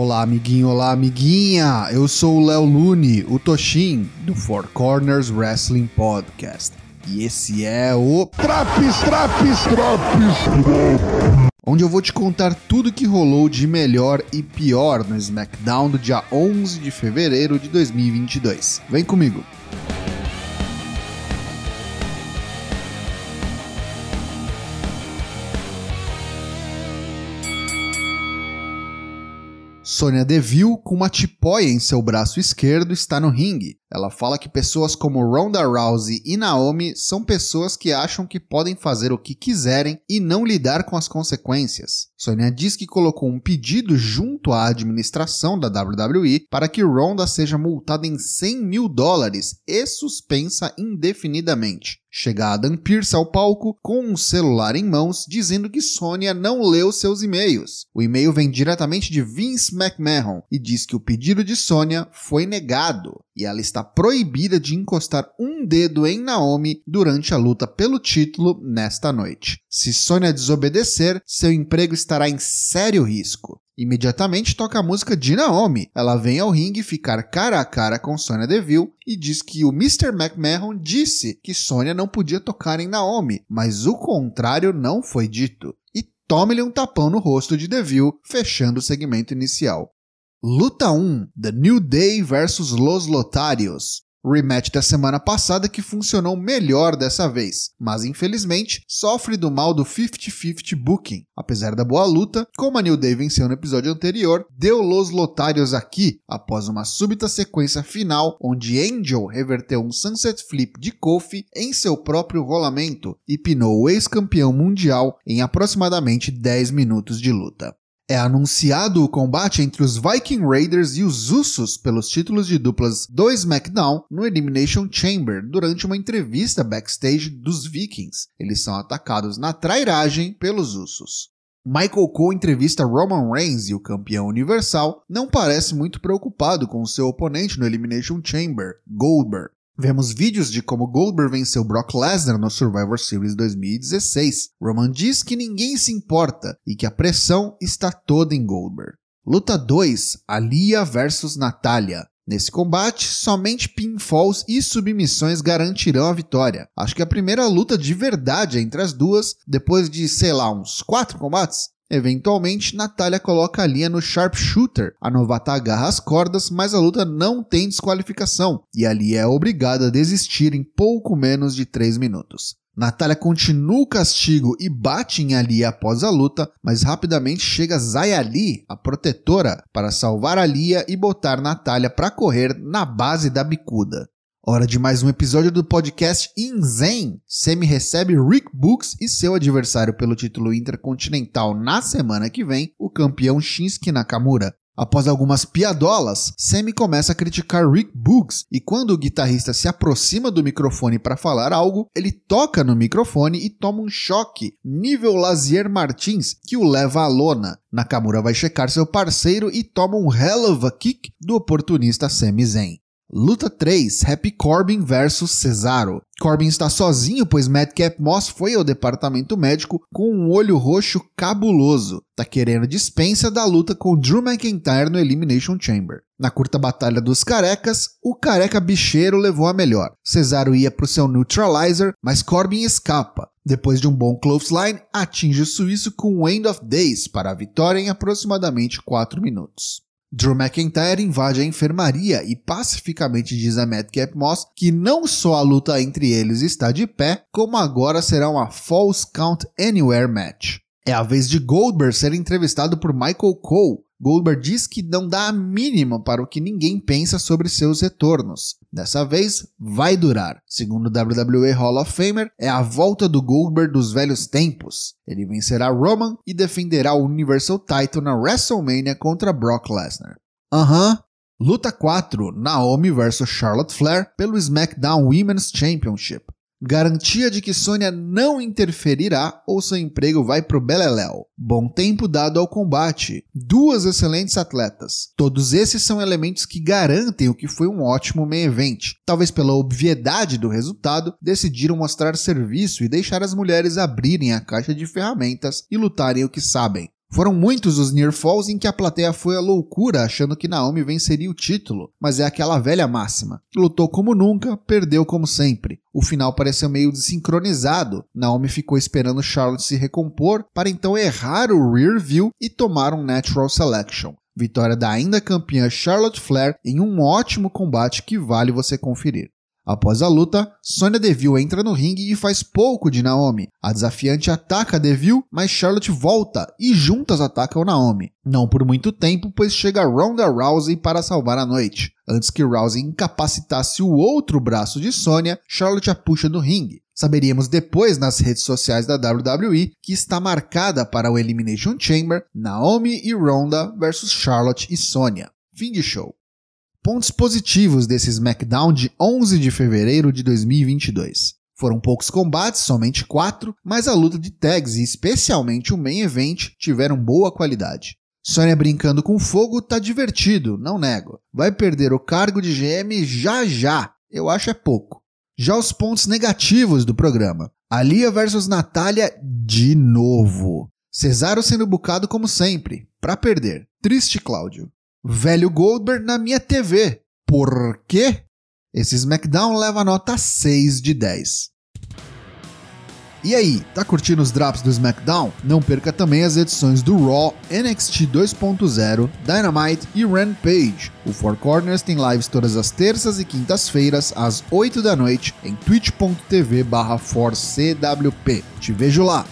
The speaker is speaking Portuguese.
Olá, amiguinho, olá, amiguinha! Eu sou o Léo Lune, o Toshin, do Four Corners Wrestling Podcast. E esse é o. Traps, traps, traps! Onde eu vou te contar tudo que rolou de melhor e pior no SmackDown do dia 11 de fevereiro de 2022. Vem comigo! Sonya Deville, com uma tipóia em seu braço esquerdo, está no ringue. Ela fala que pessoas como Ronda Rousey e Naomi são pessoas que acham que podem fazer o que quiserem e não lidar com as consequências. Sonya diz que colocou um pedido junto à administração da WWE para que Ronda seja multada em 100 mil dólares e suspensa indefinidamente. Chega Adam Pearce ao palco com um celular em mãos dizendo que Sonya não leu seus e-mails. O e-mail vem diretamente de Vince McMahon e diz que o pedido de Sonya foi negado e ela está proibida de encostar um dedo em Naomi durante a luta pelo título nesta noite. Se Sonya desobedecer, seu emprego estará em sério risco. Imediatamente toca a música de Naomi. Ela vem ao ringue ficar cara a cara com Sonya Deville e diz que o Mr. McMahon disse que Sonya não podia tocar em Naomi, mas o contrário não foi dito. E tome-lhe um tapão no rosto de Deville, fechando o segmento inicial. Luta 1: The New Day vs Los Lotarios. Rematch da semana passada que funcionou melhor dessa vez, mas infelizmente sofre do mal do 50-50 booking. Apesar da boa luta, como a New Day venceu no episódio anterior, deu Los Lotários aqui, após uma súbita sequência final onde Angel reverteu um Sunset Flip de Kofi em seu próprio rolamento e pinou o ex-campeão mundial em aproximadamente 10 minutos de luta. É anunciado o combate entre os Viking Raiders e os Usos pelos títulos de duplas do SmackDown no Elimination Chamber durante uma entrevista backstage dos Vikings. Eles são atacados na trairagem pelos Usos. Michael Cole entrevista Roman Reigns e o campeão universal não parece muito preocupado com seu oponente no Elimination Chamber, Goldberg. Vemos vídeos de como Goldberg venceu Brock Lesnar no Survivor Series 2016. Roman diz que ninguém se importa e que a pressão está toda em Goldberg. Luta 2: Alia versus Natália. Nesse combate, somente pinfalls e submissões garantirão a vitória. Acho que a primeira luta de verdade entre as duas, depois de, sei lá, uns 4 combates. Eventualmente, Natália coloca a linha no Sharpshooter. A novata agarra as cordas, mas a luta não tem desqualificação, e ali é obrigada a desistir em pouco menos de 3 minutos. Natália continua o castigo e bate em Ali após a luta, mas rapidamente chega Zayali, a protetora, para salvar Alia e botar Natália para correr na base da bicuda. Hora de mais um episódio do podcast Inzen. Semi recebe Rick Books e seu adversário pelo título intercontinental na semana que vem, o campeão Shinsuke Nakamura. Após algumas piadolas, Sammy começa a criticar Rick Books e quando o guitarrista se aproxima do microfone para falar algo, ele toca no microfone e toma um choque, nível Lazier Martins, que o leva à lona. Nakamura vai checar seu parceiro e toma um hell of a kick do oportunista Sami Zayn. Luta 3: Happy Corbin versus Cesaro. Corbin está sozinho, pois Madcap Moss foi ao departamento médico com um olho roxo cabuloso. Tá querendo dispensa da luta com Drew McIntyre no Elimination Chamber. Na curta batalha dos carecas, o careca bicheiro levou a melhor. Cesaro ia para o seu neutralizer, mas Corbin escapa. Depois de um bom clothesline, atinge o suíço com o End of Days para a vitória em aproximadamente 4 minutos. Drew McIntyre invade a enfermaria e pacificamente diz a Madcap Moss que não só a luta entre eles está de pé, como agora será uma False Count Anywhere match. É a vez de Goldberg ser entrevistado por Michael Cole, Goldberg diz que não dá a mínima para o que ninguém pensa sobre seus retornos. Dessa vez, vai durar. Segundo o WWE Hall of Famer, é a volta do Goldberg dos velhos tempos. Ele vencerá Roman e defenderá o Universal Title na WrestleMania contra Brock Lesnar. Aham, uhum. Luta 4: Naomi vs Charlotte Flair pelo SmackDown Women's Championship garantia de que Sônia não interferirá ou seu emprego vai pro beleléu. Bom tempo dado ao combate. Duas excelentes atletas. Todos esses são elementos que garantem o que foi um ótimo main event. Talvez pela obviedade do resultado, decidiram mostrar serviço e deixar as mulheres abrirem a caixa de ferramentas e lutarem o que sabem. Foram muitos os near falls em que a plateia foi à loucura achando que Naomi venceria o título, mas é aquela velha máxima. Lutou como nunca, perdeu como sempre. O final pareceu meio desincronizado. Naomi ficou esperando Charlotte se recompor para então errar o rear view e tomar um natural selection. Vitória da ainda campeã Charlotte Flair em um ótimo combate que vale você conferir. Após a luta, Sonya Deville entra no ringue e faz pouco de Naomi. A desafiante ataca Deville, mas Charlotte volta e juntas atacam Naomi. Não por muito tempo, pois chega Ronda Rousey para salvar a noite. Antes que Rousey incapacitasse o outro braço de Sonya, Charlotte a puxa do ringue. Saberíamos depois nas redes sociais da WWE que está marcada para o Elimination Chamber Naomi e Ronda versus Charlotte e Sonya. Fim de show. Pontos positivos desse SmackDown de 11 de fevereiro de 2022. Foram poucos combates, somente quatro, mas a luta de tags e especialmente o main event tiveram boa qualidade. Sonya brincando com fogo tá divertido, não nego. Vai perder o cargo de GM já já. Eu acho é pouco. Já os pontos negativos do programa. Alia versus Natália de novo. Cesaro sendo bucado como sempre, para perder. Triste Cláudio. Velho Goldberg na minha TV. Por quê? Esse SmackDown leva nota 6 de 10. E aí, tá curtindo os drops do SmackDown? Não perca também as edições do Raw, NXT 2.0, Dynamite e Rampage. O Four Corners tem lives todas as terças e quintas-feiras, às 8 da noite, em twitch.tv barra Te vejo lá!